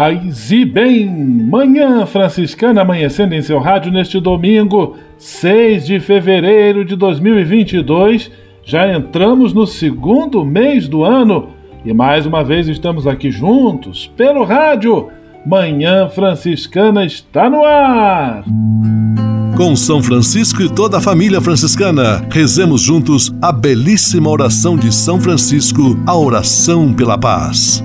Paz e bem! Manhã Franciscana amanhecendo em seu rádio neste domingo, 6 de fevereiro de 2022. Já entramos no segundo mês do ano e mais uma vez estamos aqui juntos pelo rádio. Manhã Franciscana está no ar! Com São Francisco e toda a família franciscana, rezemos juntos a belíssima oração de São Francisco, a oração pela paz.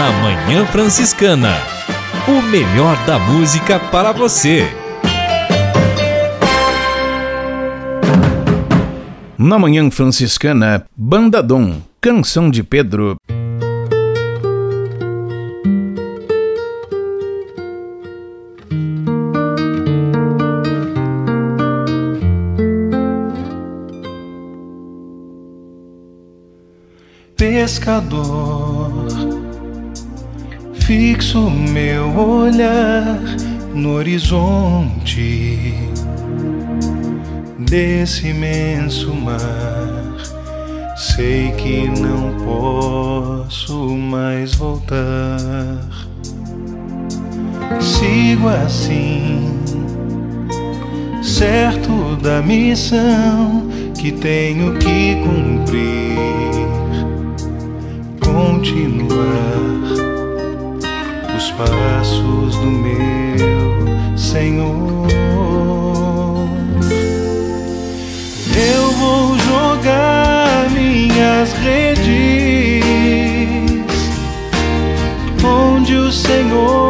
Na Manhã Franciscana. O melhor da música para você. Na Manhã Franciscana, Banda Dom, Canção de Pedro. Pescador Fixo meu olhar no horizonte desse imenso mar. Sei que não posso mais voltar. Sigo assim, certo da missão que tenho que cumprir. Continuar passos do meu Senhor. Eu vou jogar minhas redes onde o Senhor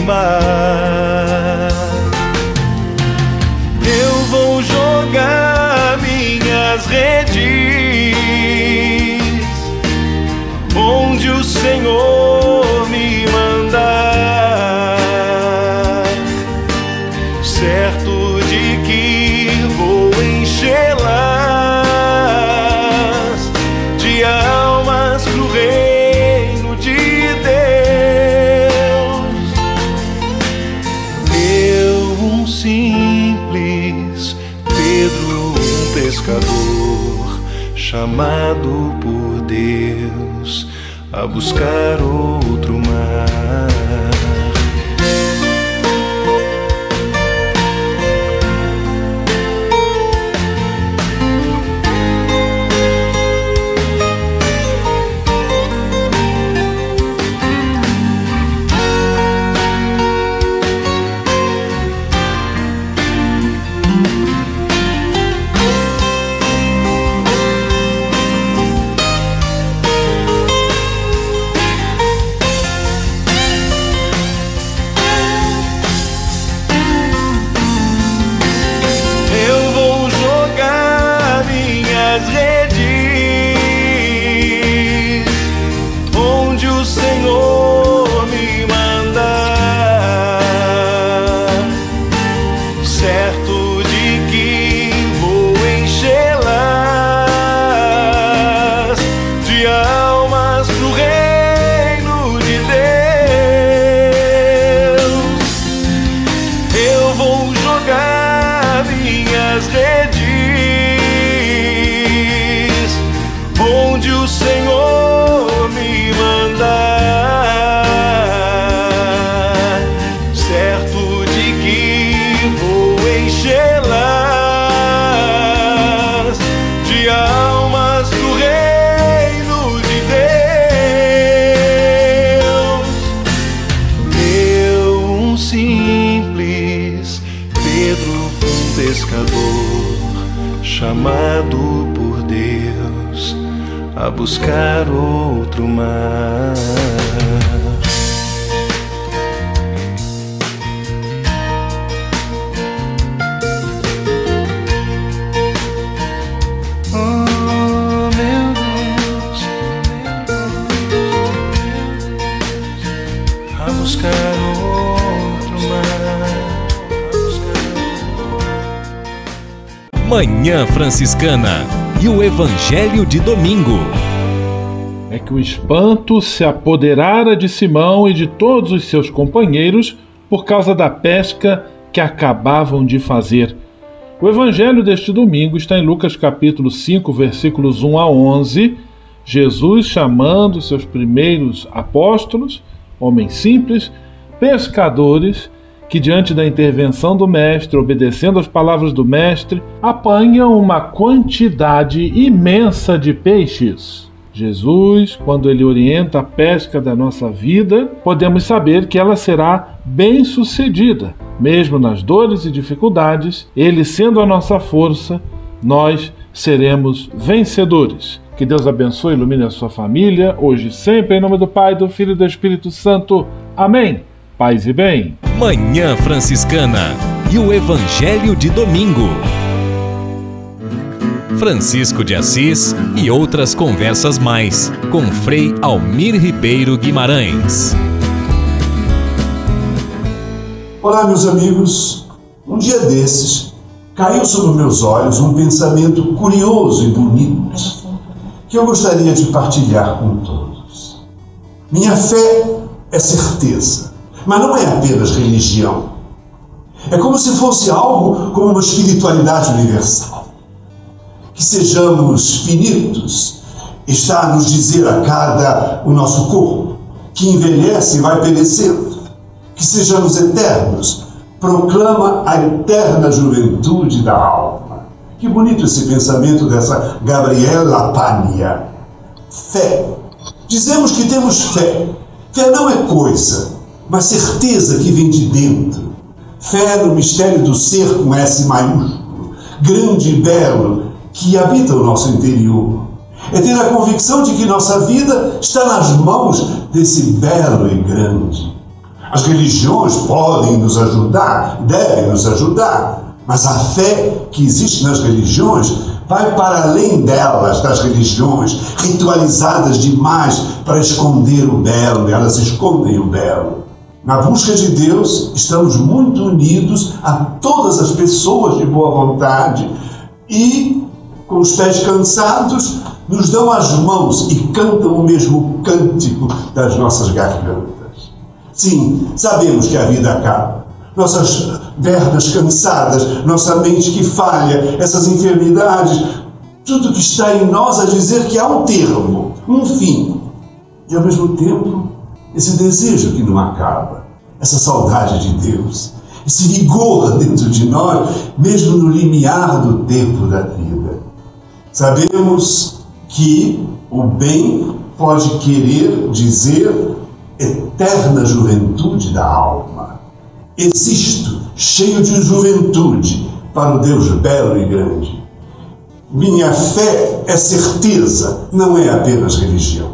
mar. Eu vou jogar minhas redes onde o Senhor me mandar a buscar outro mar. Manhã Franciscana e o Evangelho de Domingo é que o espanto se apoderara de Simão e de todos os seus companheiros por causa da pesca que acabavam de fazer. O evangelho deste domingo está em Lucas capítulo 5, versículos 1 a 11. Jesus chamando seus primeiros apóstolos, homens simples, pescadores, que diante da intervenção do mestre, obedecendo às palavras do mestre, apanham uma quantidade imensa de peixes. Jesus, quando ele orienta a pesca da nossa vida, podemos saber que ela será bem-sucedida. Mesmo nas dores e dificuldades, ele sendo a nossa força, nós seremos vencedores. Que Deus abençoe e ilumine a sua família, hoje e sempre, em nome do Pai, do Filho e do Espírito Santo. Amém. Paz e bem. Manhã Franciscana e o Evangelho de Domingo. Francisco de Assis e outras conversas mais com Frei Almir Ribeiro Guimarães. Olá, meus amigos. Um dia desses, caiu sobre meus olhos um pensamento curioso e bonito que eu gostaria de partilhar com todos. Minha fé é certeza, mas não é apenas religião. É como se fosse algo como uma espiritualidade universal que sejamos finitos, está a nos dizer a cada o nosso corpo, que envelhece e vai perecendo, que sejamos eternos, proclama a eterna juventude da alma. Que bonito esse pensamento dessa Gabriela Pania. Fé. Dizemos que temos fé. Fé não é coisa, mas certeza que vem de dentro. Fé no mistério do ser com S maiúsculo, grande e belo, que habita o nosso interior. É ter a convicção de que nossa vida está nas mãos desse belo e grande. As religiões podem nos ajudar, devem nos ajudar, mas a fé que existe nas religiões vai para além delas, das religiões, ritualizadas demais para esconder o belo, elas escondem o belo. Na busca de Deus, estamos muito unidos a todas as pessoas de boa vontade e com os pés cansados, nos dão as mãos e cantam o mesmo cântico das nossas gargantas. Sim, sabemos que a vida acaba. Nossas pernas cansadas, nossa mente que falha, essas enfermidades, tudo que está em nós a dizer que há um termo, um fim. E ao mesmo tempo, esse desejo que não acaba, essa saudade de Deus, esse vigor dentro de nós, mesmo no limiar do tempo da vida. Sabemos que o bem pode querer dizer eterna juventude da alma. Existo cheio de juventude para o Deus belo e grande. Minha fé é certeza, não é apenas religião.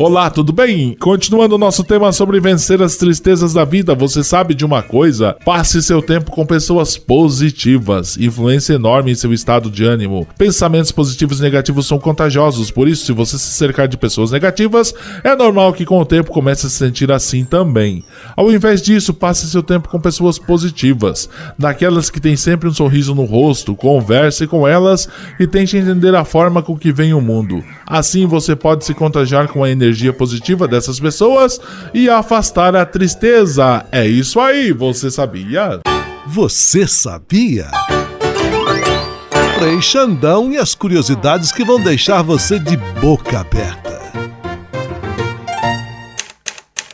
Olá, tudo bem? Continuando o nosso tema sobre vencer as tristezas da vida, você sabe de uma coisa? Passe seu tempo com pessoas positivas, influência enorme em seu estado de ânimo. Pensamentos positivos e negativos são contagiosos, por isso, se você se cercar de pessoas negativas, é normal que com o tempo comece a se sentir assim também. Ao invés disso, passe seu tempo com pessoas positivas, daquelas que têm sempre um sorriso no rosto, converse com elas e tente entender a forma com que vem o mundo. Assim você pode se contagiar com a energia energia positiva dessas pessoas e afastar a tristeza. É isso aí, você sabia? Você sabia? Frei Xandão e as curiosidades que vão deixar você de boca aberta.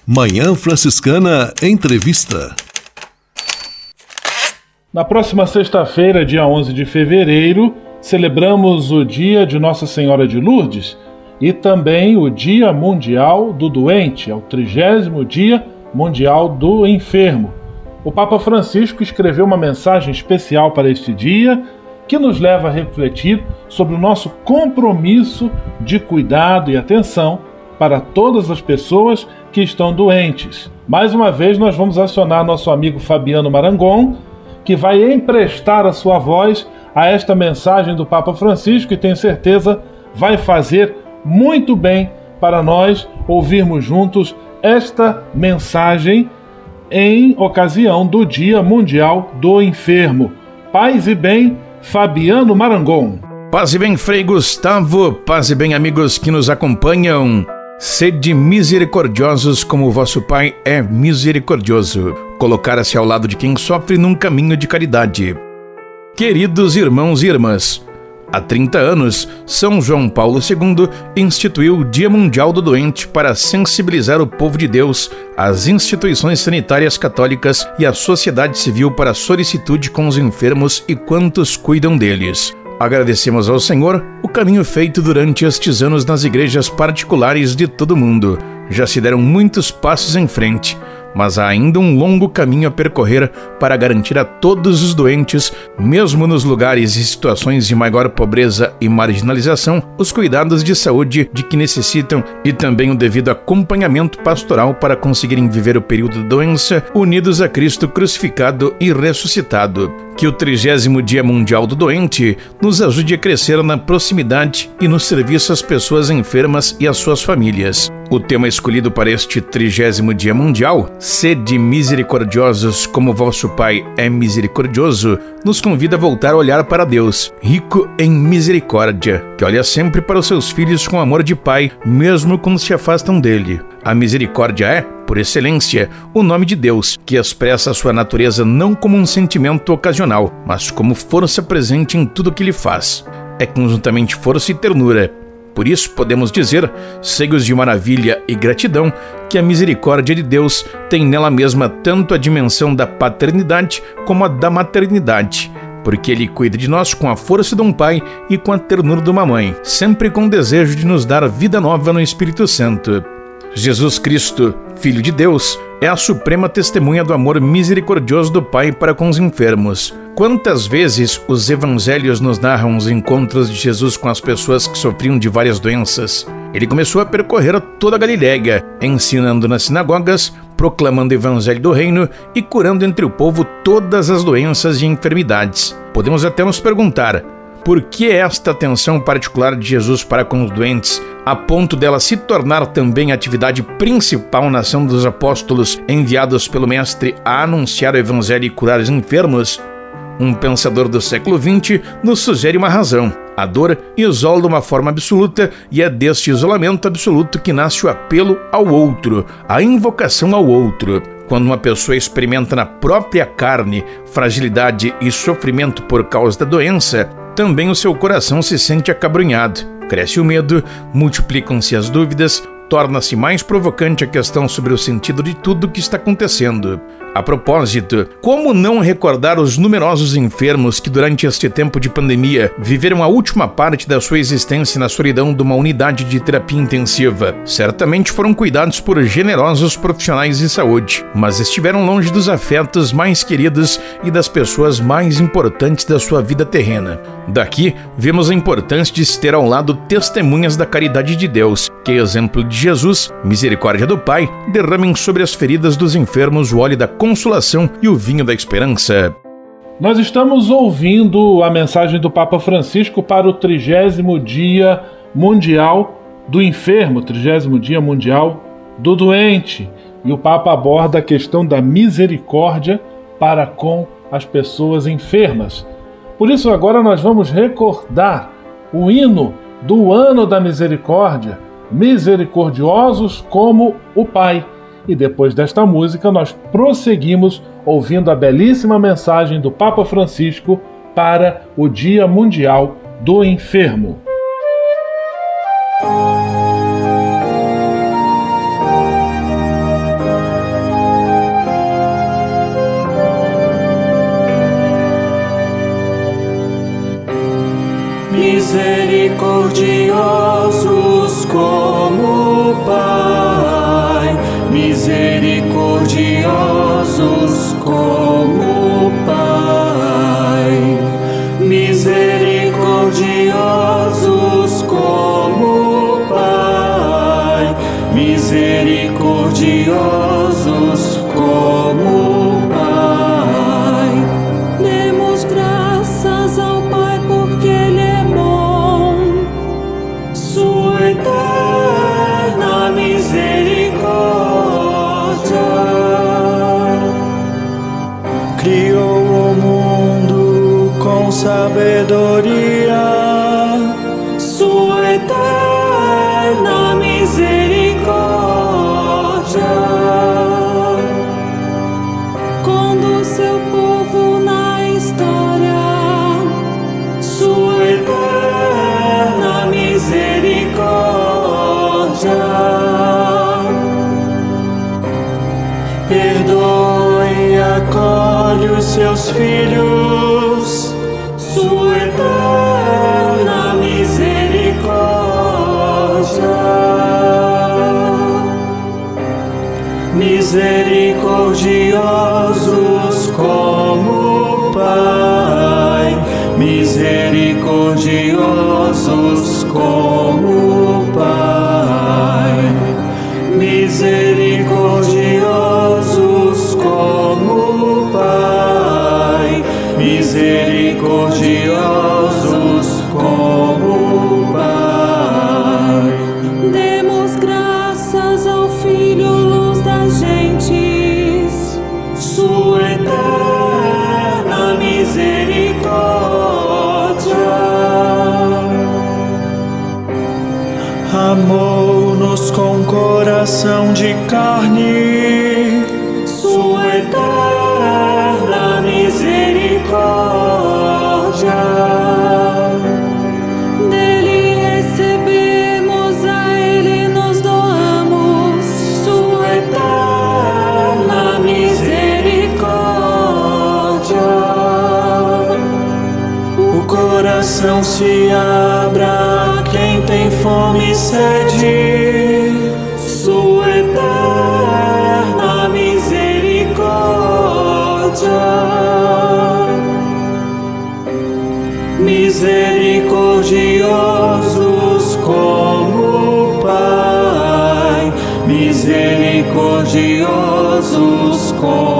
Manhã Franciscana Entrevista. Na próxima sexta-feira, dia 11 de fevereiro, celebramos o dia de Nossa Senhora de Lourdes e também o Dia Mundial do Doente, é o trigésimo Dia Mundial do Enfermo. O Papa Francisco escreveu uma mensagem especial para este dia que nos leva a refletir sobre o nosso compromisso de cuidado e atenção para todas as pessoas que estão doentes. Mais uma vez, nós vamos acionar nosso amigo Fabiano Marangon, que vai emprestar a sua voz a esta mensagem do Papa Francisco e tenho certeza vai fazer muito bem para nós ouvirmos juntos esta mensagem em ocasião do Dia Mundial do Enfermo. Paz e bem, Fabiano Marangon. Paz e bem, Frei Gustavo, paz e bem, amigos que nos acompanham. Sede misericordiosos como o vosso Pai é misericordioso. Colocar-se ao lado de quem sofre num caminho de caridade. Queridos irmãos e irmãs, Há 30 anos, São João Paulo II instituiu o Dia Mundial do Doente para sensibilizar o povo de Deus, as instituições sanitárias católicas e a sociedade civil para a solicitude com os enfermos e quantos cuidam deles. Agradecemos ao Senhor o caminho feito durante estes anos nas igrejas particulares de todo o mundo. Já se deram muitos passos em frente mas há ainda um longo caminho a percorrer para garantir a todos os doentes, mesmo nos lugares e situações de maior pobreza e marginalização, os cuidados de saúde de que necessitam e também o devido acompanhamento pastoral para conseguirem viver o período da doença unidos a Cristo crucificado e ressuscitado. Que o trigésimo Dia Mundial do Doente nos ajude a crescer na proximidade e no serviço às pessoas enfermas e às suas famílias. O tema escolhido para este trigésimo Dia Mundial, Sede misericordiosos como vosso Pai é misericordioso, nos convida a voltar a olhar para Deus, rico em misericórdia, que olha sempre para os seus filhos com amor de Pai, mesmo quando se afastam dele. A misericórdia é, por excelência, o nome de Deus, que expressa a sua natureza não como um sentimento ocasional, mas como força presente em tudo o que ele faz. É conjuntamente força e ternura, por isso podemos dizer, cegos de maravilha e gratidão, que a misericórdia de Deus tem nela mesma tanto a dimensão da paternidade como a da maternidade, porque Ele cuida de nós com a força de um pai e com a ternura de uma mãe, sempre com o desejo de nos dar vida nova no Espírito Santo. Jesus Cristo, Filho de Deus, é a suprema testemunha do amor misericordioso do Pai para com os enfermos. Quantas vezes os evangelhos nos narram os encontros de Jesus com as pessoas que sofriam de várias doenças? Ele começou a percorrer toda a Galiléia, ensinando nas sinagogas, proclamando o evangelho do reino e curando entre o povo todas as doenças e enfermidades. Podemos até nos perguntar: por que esta atenção particular de Jesus para com os doentes, a ponto dela se tornar também a atividade principal na ação dos apóstolos enviados pelo Mestre a anunciar o Evangelho e curar os enfermos? Um pensador do século XX nos sugere uma razão. A dor isola de uma forma absoluta e é deste isolamento absoluto que nasce o apelo ao outro, a invocação ao outro. Quando uma pessoa experimenta na própria carne fragilidade e sofrimento por causa da doença, também o seu coração se sente acabrunhado. Cresce o medo, multiplicam-se as dúvidas, torna-se mais provocante a questão sobre o sentido de tudo o que está acontecendo. A propósito, como não recordar os numerosos enfermos que durante este tempo de pandemia viveram a última parte da sua existência na solidão de uma unidade de terapia intensiva? Certamente foram cuidados por generosos profissionais de saúde, mas estiveram longe dos afetos mais queridos e das pessoas mais importantes da sua vida terrena. Daqui, vemos a importância de se ter ao lado testemunhas da caridade de Deus, que, exemplo de Jesus, misericórdia do Pai, derramem sobre as feridas dos enfermos o óleo da consolação e o vinho da esperança. Nós estamos ouvindo a mensagem do Papa Francisco para o trigésimo dia mundial do enfermo, trigésimo dia mundial do doente. E o Papa aborda a questão da misericórdia para com as pessoas enfermas. Por isso, agora nós vamos recordar o hino do ano da misericórdia, misericordiosos como o Pai. E depois desta música, nós prosseguimos ouvindo a belíssima mensagem do Papa Francisco para o Dia Mundial do Enfermo. Misericordiosos como o Pai. Demos graças ao Filho, luz das gentes. Sua eterna misericórdia Amou-nos com coração de carne. E sede Sua eterna misericórdia. Misericordiosos como o Pai, misericordiosos como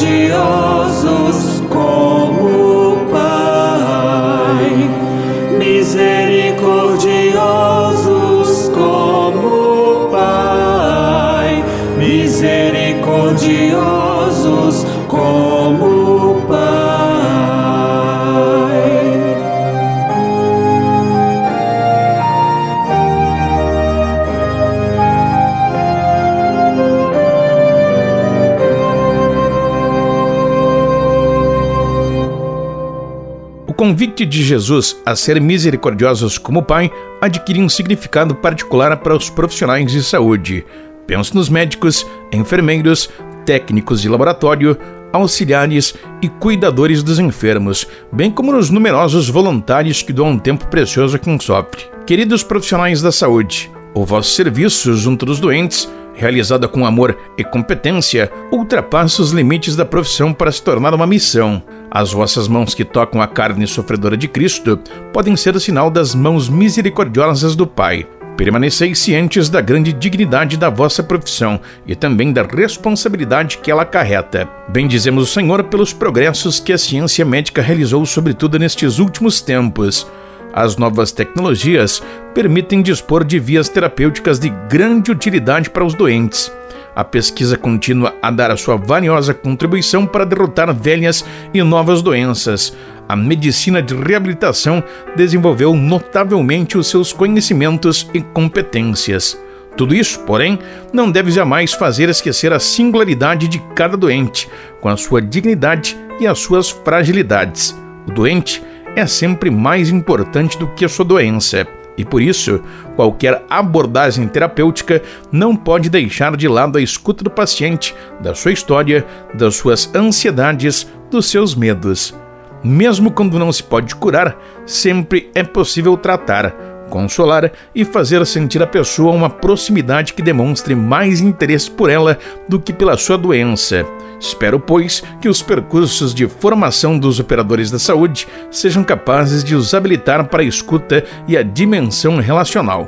misericordiosos convite de Jesus a ser misericordiosos como Pai adquire um significado particular para os profissionais de saúde. Penso nos médicos, enfermeiros, técnicos de laboratório, auxiliares e cuidadores dos enfermos, bem como nos numerosos voluntários que doam tempo precioso a quem sofre. Queridos profissionais da saúde, o vosso serviço junto dos doentes, realizado com amor e competência, ultrapassa os limites da profissão para se tornar uma missão. As vossas mãos que tocam a carne sofredora de Cristo podem ser o sinal das mãos misericordiosas do Pai. Permaneceis cientes da grande dignidade da vossa profissão e também da responsabilidade que ela acarreta. Bendizemos o Senhor pelos progressos que a ciência médica realizou, sobretudo nestes últimos tempos. As novas tecnologias permitem dispor de vias terapêuticas de grande utilidade para os doentes. A pesquisa continua a dar a sua valiosa contribuição para derrotar velhas e novas doenças. A medicina de reabilitação desenvolveu notavelmente os seus conhecimentos e competências. Tudo isso, porém, não deve jamais fazer esquecer a singularidade de cada doente, com a sua dignidade e as suas fragilidades. O doente é sempre mais importante do que a sua doença. E por isso, qualquer abordagem terapêutica não pode deixar de lado a escuta do paciente, da sua história, das suas ansiedades, dos seus medos. Mesmo quando não se pode curar, sempre é possível tratar, consolar e fazer sentir a pessoa uma proximidade que demonstre mais interesse por ela do que pela sua doença. Espero, pois, que os percursos de formação dos operadores da saúde sejam capazes de os habilitar para a escuta e a dimensão relacional.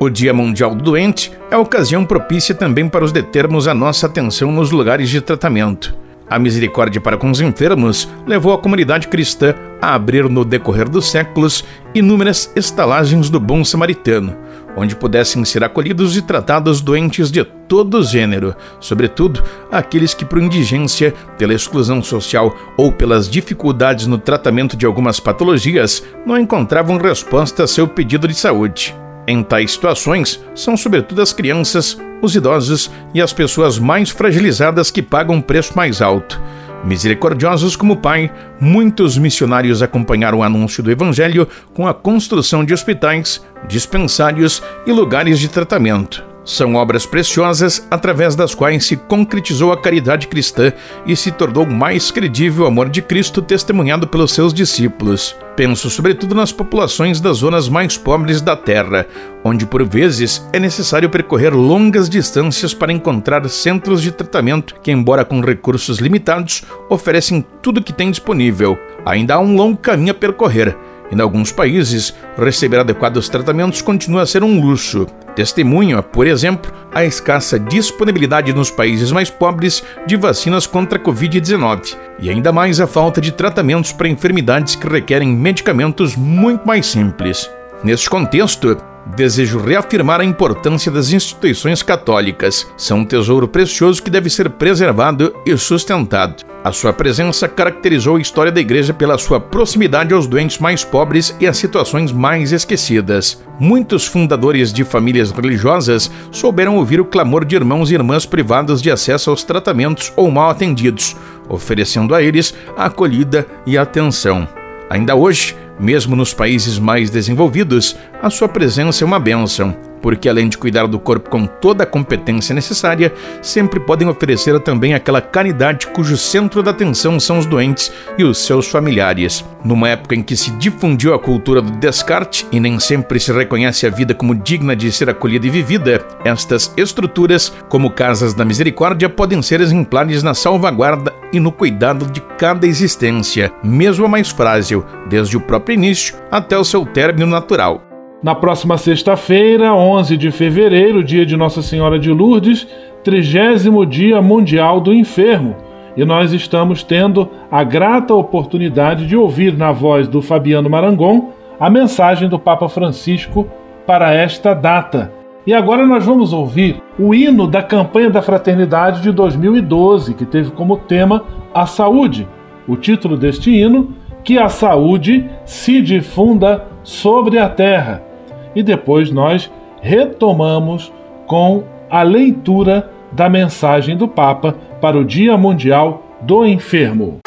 O Dia Mundial do Doente é ocasião propícia também para os determos a nossa atenção nos lugares de tratamento. A misericórdia para com os enfermos levou a comunidade cristã a abrir no decorrer dos séculos inúmeras estalagens do bom samaritano, onde pudessem ser acolhidos e tratados doentes de todo gênero, sobretudo aqueles que, por indigência, pela exclusão social ou pelas dificuldades no tratamento de algumas patologias, não encontravam resposta a seu pedido de saúde. Em tais situações, são sobretudo as crianças, os idosos e as pessoas mais fragilizadas que pagam preço mais alto. Misericordiosos como Pai, muitos missionários acompanharam o anúncio do Evangelho com a construção de hospitais, dispensários e lugares de tratamento. São obras preciosas através das quais se concretizou a caridade cristã e se tornou mais credível o amor de Cristo testemunhado pelos seus discípulos. Penso sobretudo nas populações das zonas mais pobres da terra, onde por vezes é necessário percorrer longas distâncias para encontrar centros de tratamento que, embora com recursos limitados, oferecem tudo o que tem disponível. Ainda há um longo caminho a percorrer. Em alguns países, receber adequados tratamentos continua a ser um luxo. Testemunha, por exemplo, a escassa disponibilidade nos países mais pobres de vacinas contra a Covid-19 e ainda mais a falta de tratamentos para enfermidades que requerem medicamentos muito mais simples. Neste contexto, desejo reafirmar a importância das instituições católicas. São um tesouro precioso que deve ser preservado e sustentado. A sua presença caracterizou a história da Igreja pela sua proximidade aos doentes mais pobres e às situações mais esquecidas. Muitos fundadores de famílias religiosas souberam ouvir o clamor de irmãos e irmãs privados de acesso aos tratamentos ou mal atendidos, oferecendo a eles a acolhida e a atenção. Ainda hoje, mesmo nos países mais desenvolvidos, a sua presença é uma bênção, porque além de cuidar do corpo com toda a competência necessária, sempre podem oferecer também aquela caridade cujo centro da atenção são os doentes e os seus familiares. Numa época em que se difundiu a cultura do descarte e nem sempre se reconhece a vida como digna de ser acolhida e vivida, estas estruturas, como casas da misericórdia, podem ser exemplares na salvaguarda e no cuidado de cada existência, mesmo a mais frágil, desde o próprio início até o seu término natural. Na próxima sexta-feira, 11 de fevereiro, dia de Nossa Senhora de Lourdes, trigésimo Dia Mundial do Enfermo, e nós estamos tendo a grata oportunidade de ouvir na voz do Fabiano Marangon a mensagem do Papa Francisco para esta data. E agora nós vamos ouvir o hino da campanha da Fraternidade de 2012, que teve como tema a saúde. O título deste hino, que a saúde se difunda sobre a terra e depois nós retomamos com a leitura da mensagem do Papa para o Dia Mundial do Enfermo.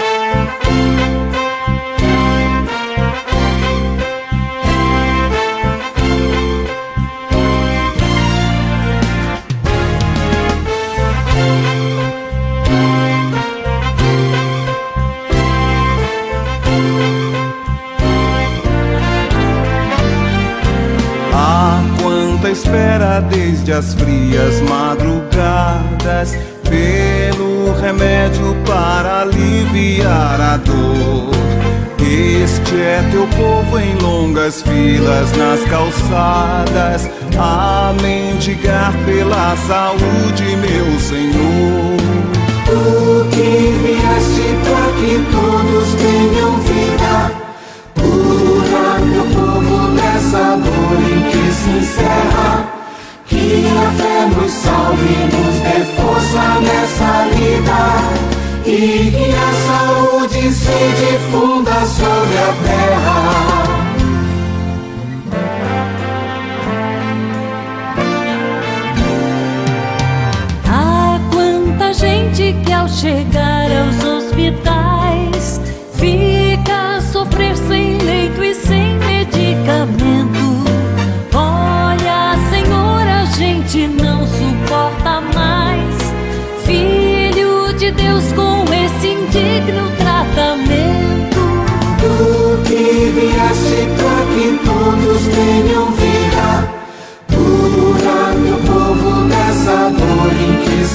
Desde as frias madrugadas pelo remédio para aliviar a dor. Este é teu povo em longas filas nas calçadas, a mendigar pela saúde, meu Senhor. Tu que vieste para que todos tenham vida, cura meu povo nessa dor em que se encerra. Que a fé nos salve, nos dê força nessa lida. E que a saúde se difunda sobre a terra. Há quanta gente que ao chegar aos hospitais fica a sofrer sem leito e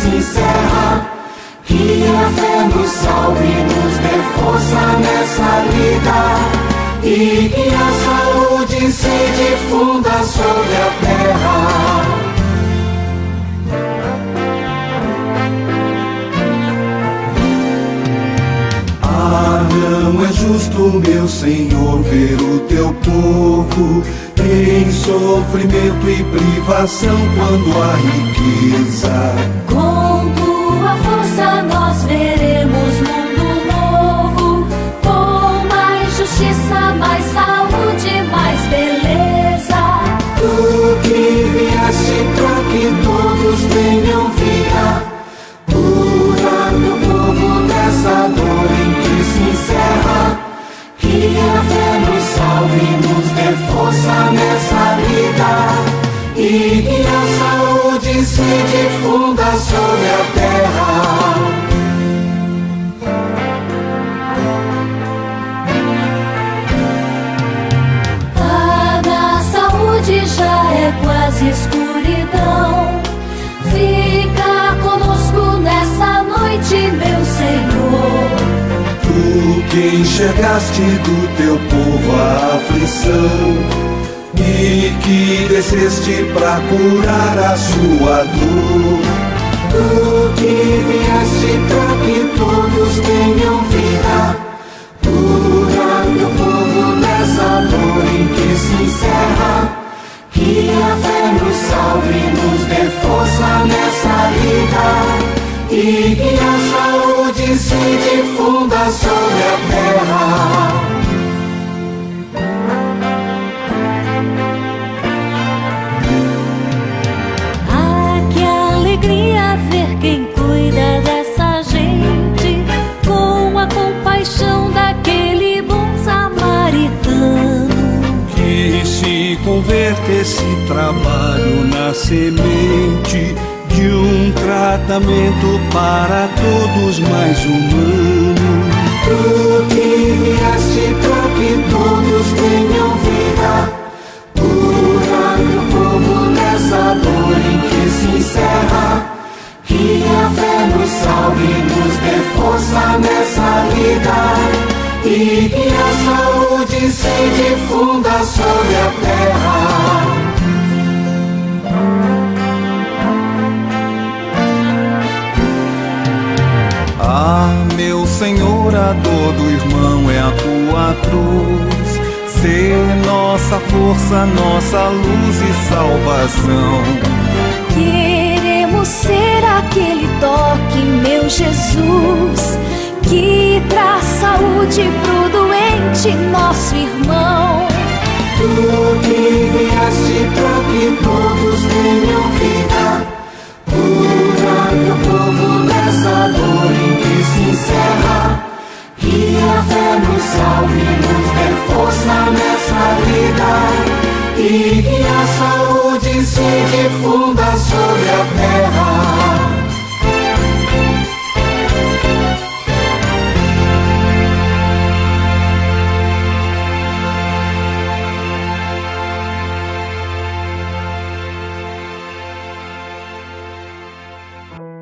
se encerra. Que a fé nos salve, nos dê força nessa lida. E que a saúde se difunda sobre a terra. Ah, não é justo, meu Senhor, ver o teu povo em sofrimento e privação quando há riqueza. Com tua força nós veremos mundo novo, com mais justiça, mais saúde, mais beleza. Tu que vieste para que todos tenham vida, cura meu povo nessa dor em que se encerra. Que a fé nos salve e nos dê força nessa vida. E que a saúde se difunda sobre a terra. Na saúde já é quase escuridão. Fica conosco nessa noite, meu Senhor. Que enxergaste do teu povo a aflição e que desceste para curar a sua dor. Tu que vieste para que todos tenham vida, cura meu povo nessa dor em que se encerra. Que a fé nos salve nos dê força nessa vida. E que a saúde se difunda sobre a terra. Ah, que alegria ver quem cuida dessa gente com a compaixão daquele bom samaritano. Que se converte esse trabalho na semente tratamento para todos mais humano. Tu que vieste para que todos tenham vida, cura meu povo nessa dor em que se encerra. Que a fé nos salve e nos dê força nessa vida. E que a saúde se difunda sobre a terra. Meu Senhor, a dor do irmão é a tua cruz. Ser nossa força, nossa luz e salvação. Queremos ser aquele toque, meu Jesus, que traz saúde pro doente, nosso irmão. Tu que vieste para que todos tenham vida, meu povo nessa dor em que se encerra. Que a fé nos salve nos dê força nessa vida. E que a saúde se difunda sobre a terra.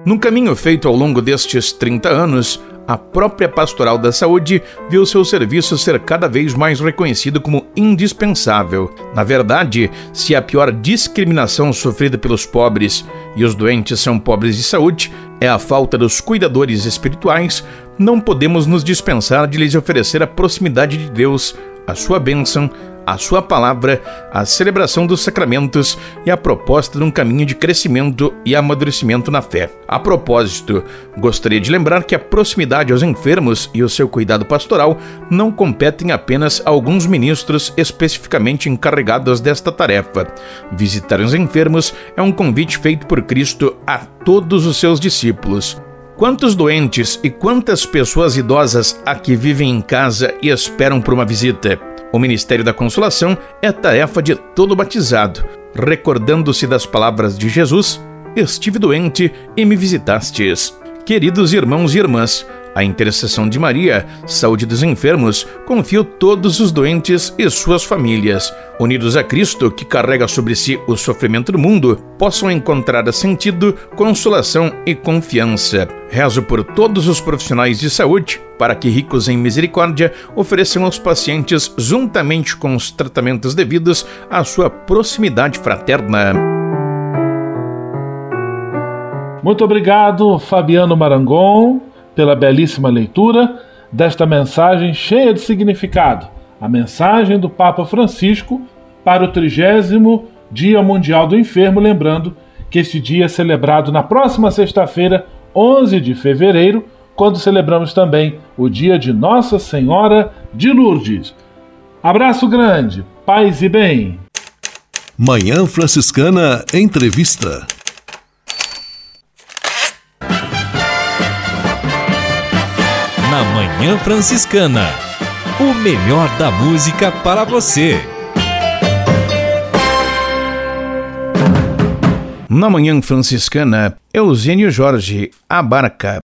Num caminho feito ao longo destes 30 anos, a própria Pastoral da Saúde viu seu serviço ser cada vez mais reconhecido como indispensável. Na verdade, se a pior discriminação sofrida pelos pobres e os doentes são pobres de saúde é a falta dos cuidadores espirituais, não podemos nos dispensar de lhes oferecer a proximidade de Deus, a sua bênção, a sua palavra, a celebração dos sacramentos e a proposta de um caminho de crescimento e amadurecimento na fé. A propósito, gostaria de lembrar que a proximidade aos enfermos e o seu cuidado pastoral não competem apenas a alguns ministros especificamente encarregados desta tarefa. Visitar os enfermos é um convite feito por Cristo a todos os seus discípulos. Quantos doentes e quantas pessoas idosas aqui vivem em casa e esperam por uma visita? O Ministério da Consolação é tarefa de todo batizado, recordando-se das palavras de Jesus: Estive doente e me visitastes. Queridos irmãos e irmãs, a intercessão de Maria, saúde dos enfermos, confio todos os doentes e suas famílias, unidos a Cristo, que carrega sobre si o sofrimento do mundo, possam encontrar sentido, consolação e confiança. Rezo por todos os profissionais de saúde, para que, ricos em misericórdia, ofereçam aos pacientes, juntamente com os tratamentos devidos, a sua proximidade fraterna. Muito obrigado, Fabiano Marangon, pela belíssima leitura desta mensagem cheia de significado, a mensagem do Papa Francisco para o trigésimo Dia Mundial do Enfermo, lembrando que este dia é celebrado na próxima sexta-feira, 11 de fevereiro, quando celebramos também o dia de Nossa Senhora de Lourdes. Abraço grande, paz e bem. Manhã Franciscana Entrevista. Na Manhã Franciscana, o melhor da música para você. Na Manhã Franciscana, Eugênio Jorge, A Barca.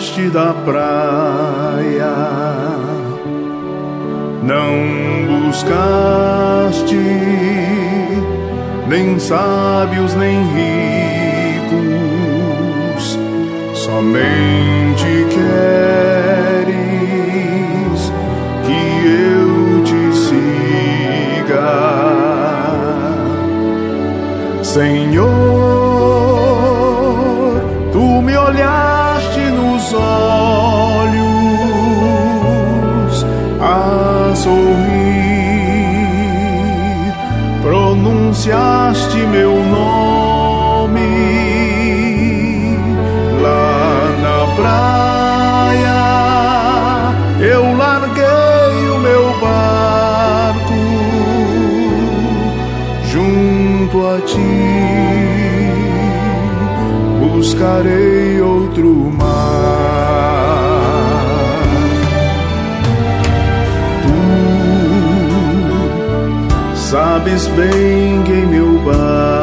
Beiraste da praia, não buscaste nem sábios nem ricos, junto a ti, buscarei outro sabes bem que em meu barco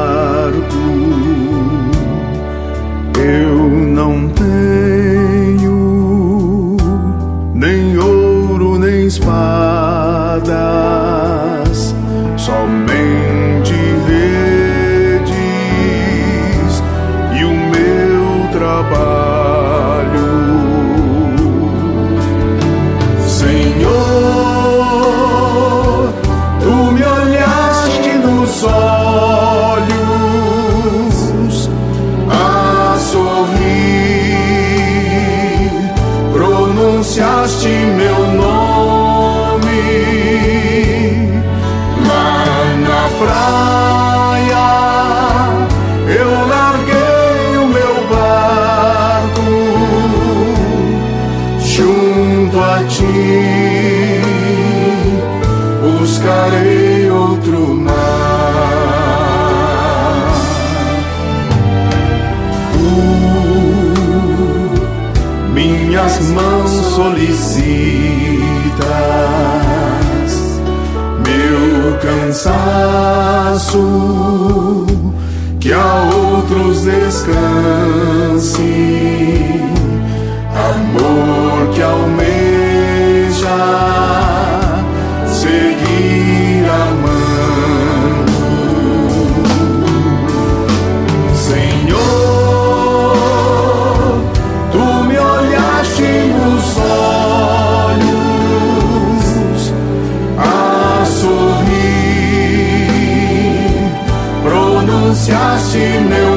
诉。saciaste meu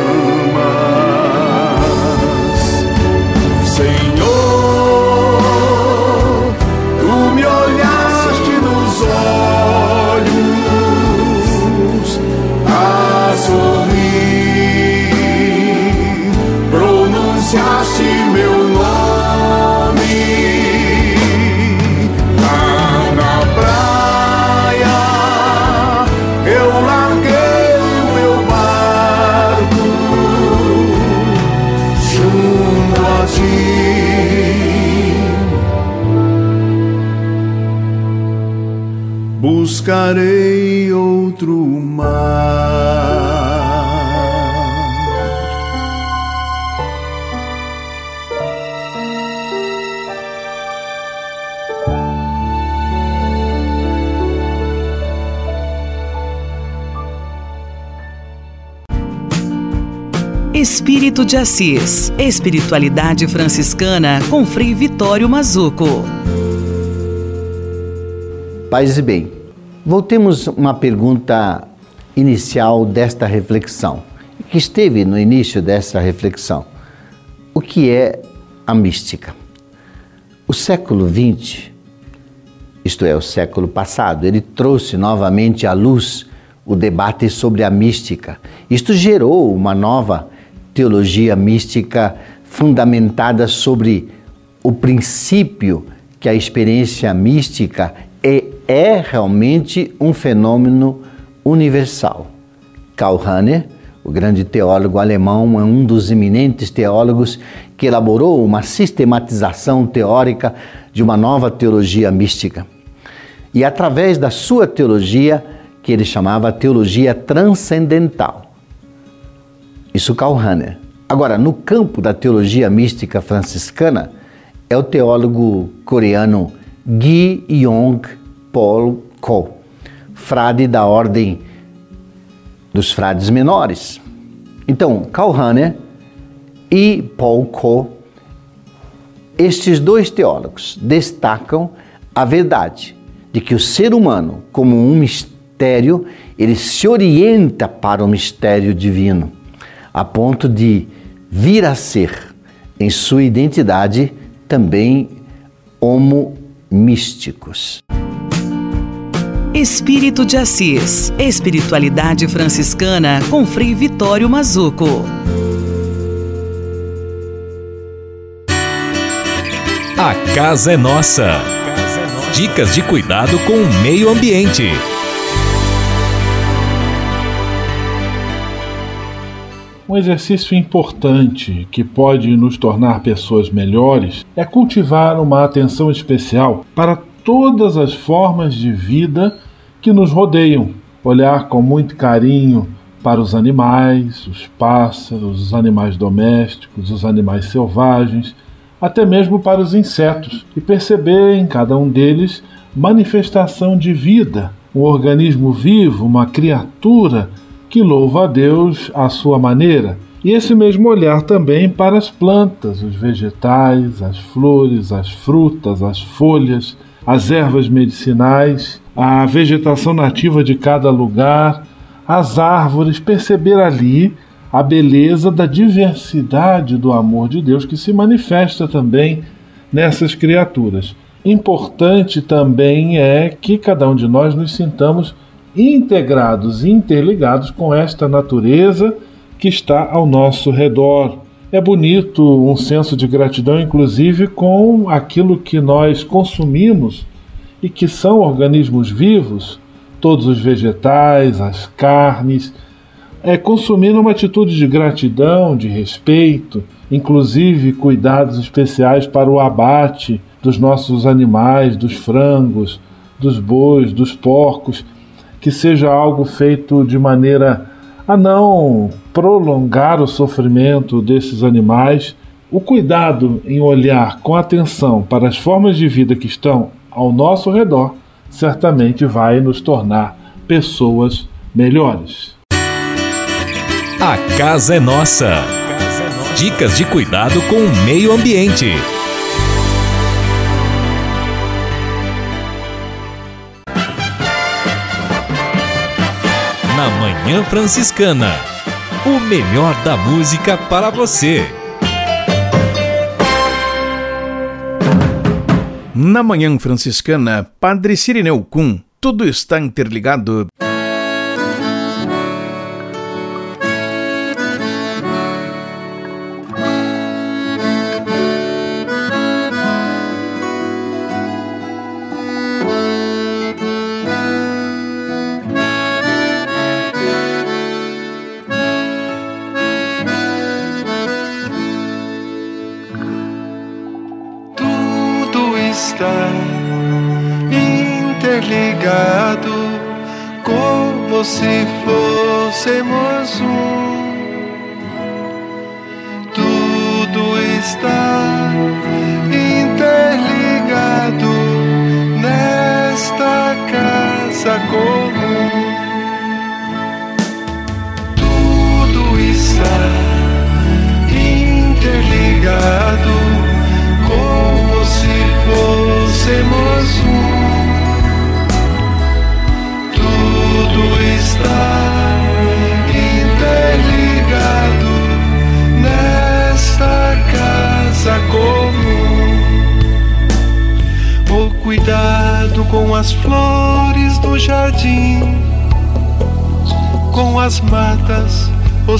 Buscarei outro mar. Espírito de Assis. Espiritualidade franciscana com Frei Vitório Mazuco. Paz e bem, voltemos uma pergunta inicial desta reflexão, que esteve no início desta reflexão. O que é a mística? O século XX, isto é, o século passado, ele trouxe novamente à luz o debate sobre a mística. Isto gerou uma nova teologia mística fundamentada sobre o princípio que a experiência mística é, é realmente um fenômeno universal. Karl Rahner, o grande teólogo alemão, é um dos eminentes teólogos que elaborou uma sistematização teórica de uma nova teologia mística. E através da sua teologia, que ele chamava teologia transcendental. Isso Karl Rahner. Agora, no campo da teologia mística franciscana, é o teólogo coreano Gi Yong Paul Ko, frade da ordem dos frades menores. Então, Karl Rahner e Paul Ko, estes dois teólogos destacam a verdade de que o ser humano, como um mistério, ele se orienta para o mistério divino a ponto de vir a ser, em sua identidade, também homo místicos. Espírito de Assis. Espiritualidade franciscana com Frei Vitório Mazuco. A casa é nossa. Dicas de cuidado com o meio ambiente. Um exercício importante que pode nos tornar pessoas melhores é cultivar uma atenção especial para todas as formas de vida que nos rodeiam. Olhar com muito carinho para os animais, os pássaros, os animais domésticos, os animais selvagens, até mesmo para os insetos, e perceber em cada um deles manifestação de vida, um organismo vivo, uma criatura que louva a Deus à sua maneira. E esse mesmo olhar também para as plantas, os vegetais, as flores, as frutas, as folhas, as ervas medicinais, a vegetação nativa de cada lugar, as árvores, perceber ali a beleza da diversidade do amor de Deus que se manifesta também nessas criaturas. Importante também é que cada um de nós nos sintamos integrados interligados com esta natureza que está ao nosso redor. É bonito um senso de gratidão, inclusive, com aquilo que nós consumimos e que são organismos vivos, todos os vegetais, as carnes. É consumir uma atitude de gratidão, de respeito, inclusive cuidados especiais para o abate dos nossos animais, dos frangos, dos bois, dos porcos que seja algo feito de maneira a não prolongar o sofrimento desses animais. O cuidado em olhar com atenção para as formas de vida que estão ao nosso redor certamente vai nos tornar pessoas melhores. A casa é nossa. Dicas de cuidado com o meio ambiente. na Manhã Franciscana. O melhor da música para você. Na Manhã Franciscana, Padre Sirineu Kuhn, tudo está interligado.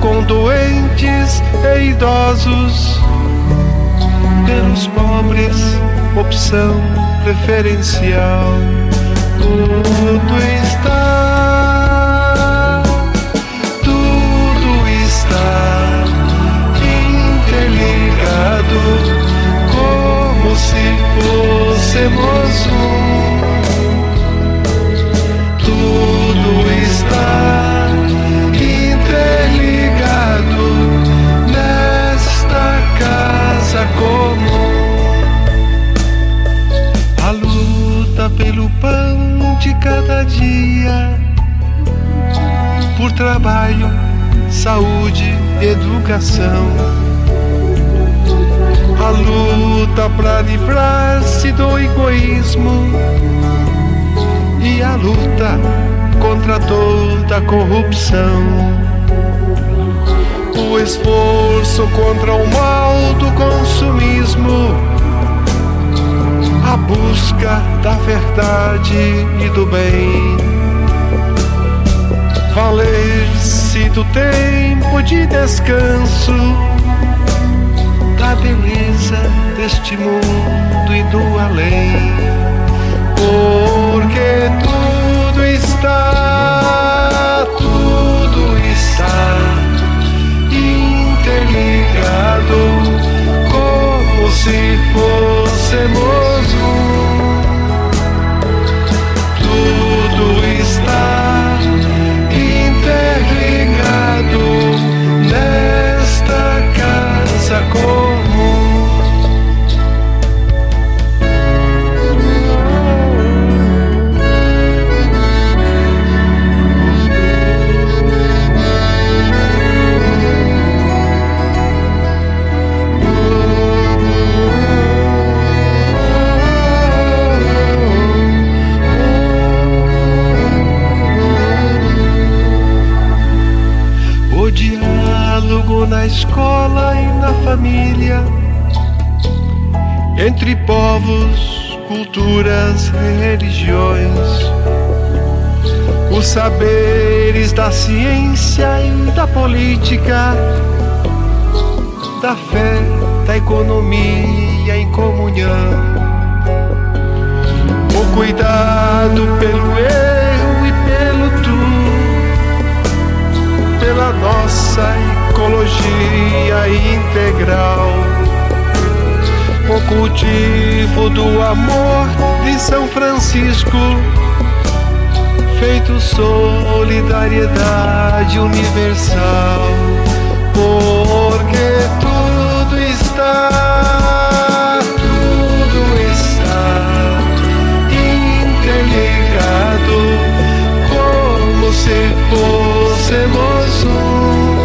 com doentes e idosos, pelos pobres, opção preferencial. Tudo está, tudo está interligado, como se fôssemos um. interligado casa comum. A luta pelo pão de cada dia, por trabalho, saúde, educação. A luta para livrar-se do egoísmo e a luta contra toda corrupção. O esforço contra o mal do consumismo, a busca da verdade e do bem. Valer-se do tempo de descanso, da beleza deste mundo e do além. Se fôssemos um. Entre povos, culturas, religiões, os saberes da ciência e da política, da fé, da economia em comunhão, o cuidado pelo eu e pelo tu, pela nossa ecologia integral. O cultivo do amor de São Francisco feito solidariedade universal, porque tudo está, tudo está interligado, como se fôssemos um.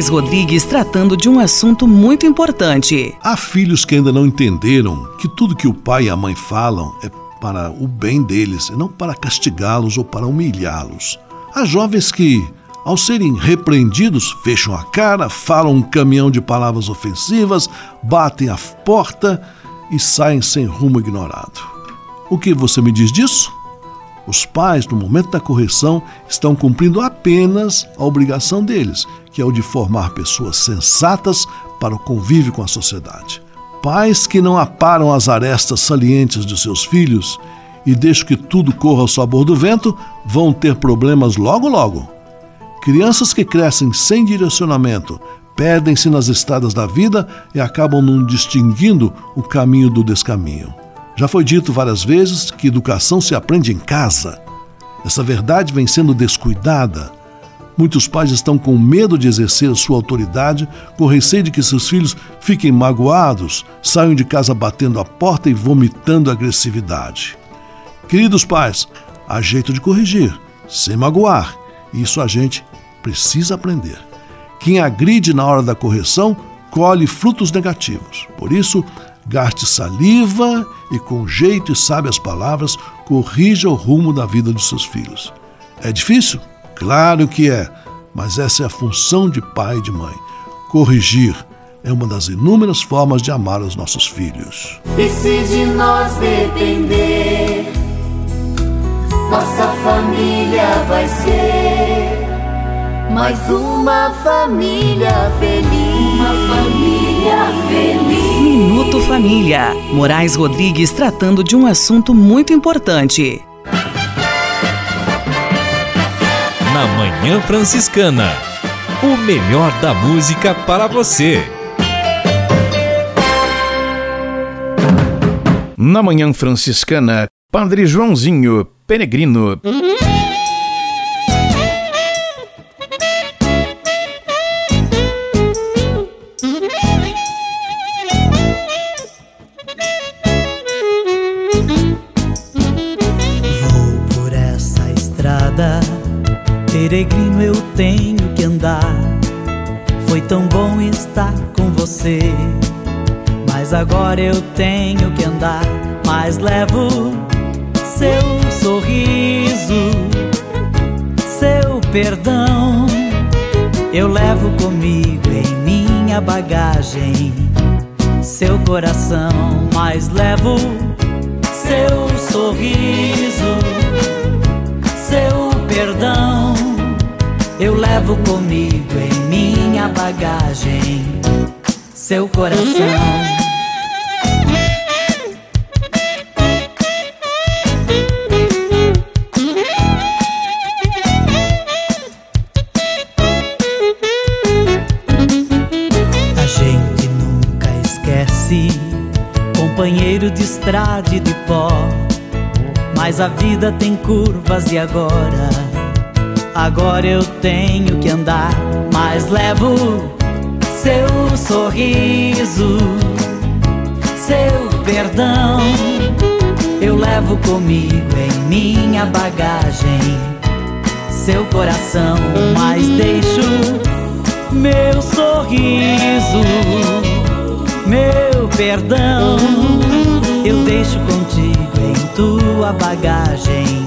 Moraes Rodrigues tratando de um assunto muito importante. Há filhos que ainda não entenderam que tudo que o pai e a mãe falam é para o bem deles não para castigá-los ou para humilhá-los. Há jovens que, ao serem repreendidos, fecham a cara, falam um caminhão de palavras ofensivas, batem a porta e saem sem rumo ignorado. O que você me diz disso? Os pais, no momento da correção, estão cumprindo apenas a obrigação deles, que é o de formar pessoas sensatas para o convívio com a sociedade. Pais que não aparam as arestas salientes de seus filhos e deixam que tudo corra ao sabor do vento vão ter problemas logo logo. Crianças que crescem sem direcionamento perdem-se nas estradas da vida e acabam não distinguindo o caminho do descaminho. Já foi dito várias vezes que educação se aprende em casa. Essa verdade vem sendo descuidada. Muitos pais estão com medo de exercer sua autoridade, com receio de que seus filhos fiquem magoados, saiam de casa batendo a porta e vomitando agressividade. Queridos pais, há jeito de corrigir, sem magoar. Isso a gente precisa aprender. Quem agride na hora da correção colhe frutos negativos. Por isso, gaste saliva e, com jeito e sábias palavras, corrija o rumo da vida dos seus filhos. É difícil? Claro que é, mas essa é a função de pai e de mãe. Corrigir é uma das inúmeras formas de amar os nossos filhos. E se de nós depender, nossa família vai ser mais uma família feliz. Uma família feliz. Minuto Família. Moraes Rodrigues tratando de um assunto muito importante. Na Manhã Franciscana. O melhor da música para você. Na Manhã Franciscana, Padre Joãozinho Peregrino. Peregrino eu tenho que andar. Foi tão bom estar com você, mas agora eu tenho que andar. Mas levo seu sorriso, seu perdão. Eu levo comigo em minha bagagem seu coração, mas levo seu sorriso, seu perdão. Eu levo comigo em minha bagagem seu coração. Companheiro de estrada e de pó. Mas a vida tem curvas e agora, agora eu tenho que andar. Mas levo seu sorriso, seu perdão. Eu levo comigo em minha bagagem seu coração, mas deixo meu sorriso, meu perdão. Eu deixo contigo em tua bagagem,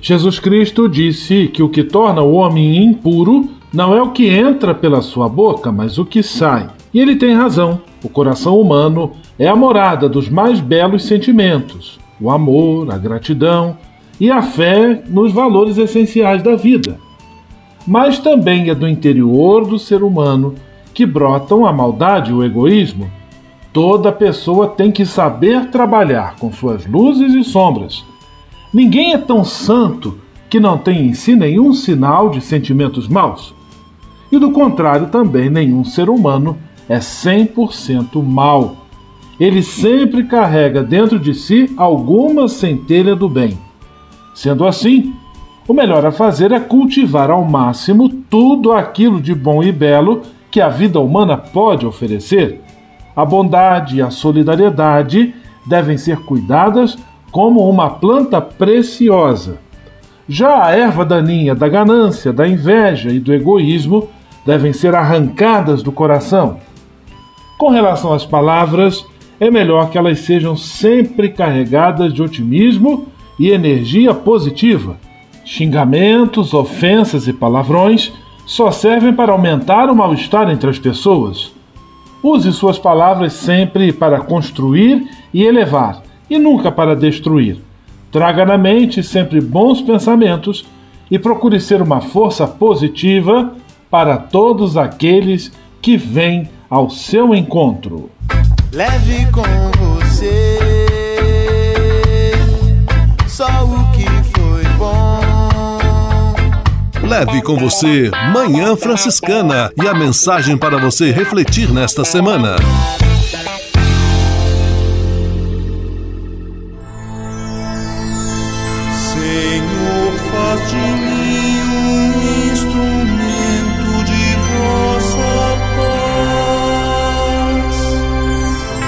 Jesus Cristo disse que o que torna o homem impuro não é o que entra pela sua boca, mas o que sai. E ele tem razão. O coração humano é a morada dos mais belos sentimentos: o amor, a gratidão e a fé nos valores essenciais da vida. Mas também é do interior do ser humano que brotam a maldade e o egoísmo. Toda pessoa tem que saber trabalhar com suas luzes e sombras. Ninguém é tão santo que não tem em si nenhum sinal de sentimentos maus. E do contrário, também nenhum ser humano é 100% mal. Ele sempre carrega dentro de si alguma centelha do bem. Sendo assim, o melhor a fazer é cultivar ao máximo tudo aquilo de bom e belo que a vida humana pode oferecer. A bondade e a solidariedade devem ser cuidadas como uma planta preciosa. Já a erva daninha da ganância, da inveja e do egoísmo devem ser arrancadas do coração. Com relação às palavras, é melhor que elas sejam sempre carregadas de otimismo e energia positiva. Xingamentos, ofensas e palavrões só servem para aumentar o mal-estar entre as pessoas. Use suas palavras sempre para construir e elevar, e nunca para destruir. Traga na mente sempre bons pensamentos e procure ser uma força positiva para todos aqueles que vêm ao seu encontro. Leve com você só o que foi bom. Leve com você Manhã Franciscana e a mensagem para você refletir nesta semana.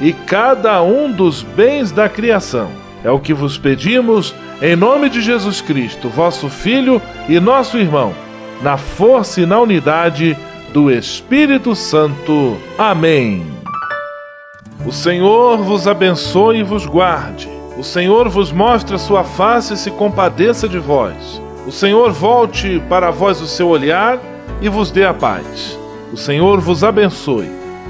e cada um dos bens da criação. É o que vos pedimos, em nome de Jesus Cristo, vosso Filho e nosso irmão, na força e na unidade do Espírito Santo. Amém. O Senhor vos abençoe e vos guarde. O Senhor vos mostre a sua face e se compadeça de vós. O Senhor volte para vós o seu olhar e vos dê a paz. O Senhor vos abençoe.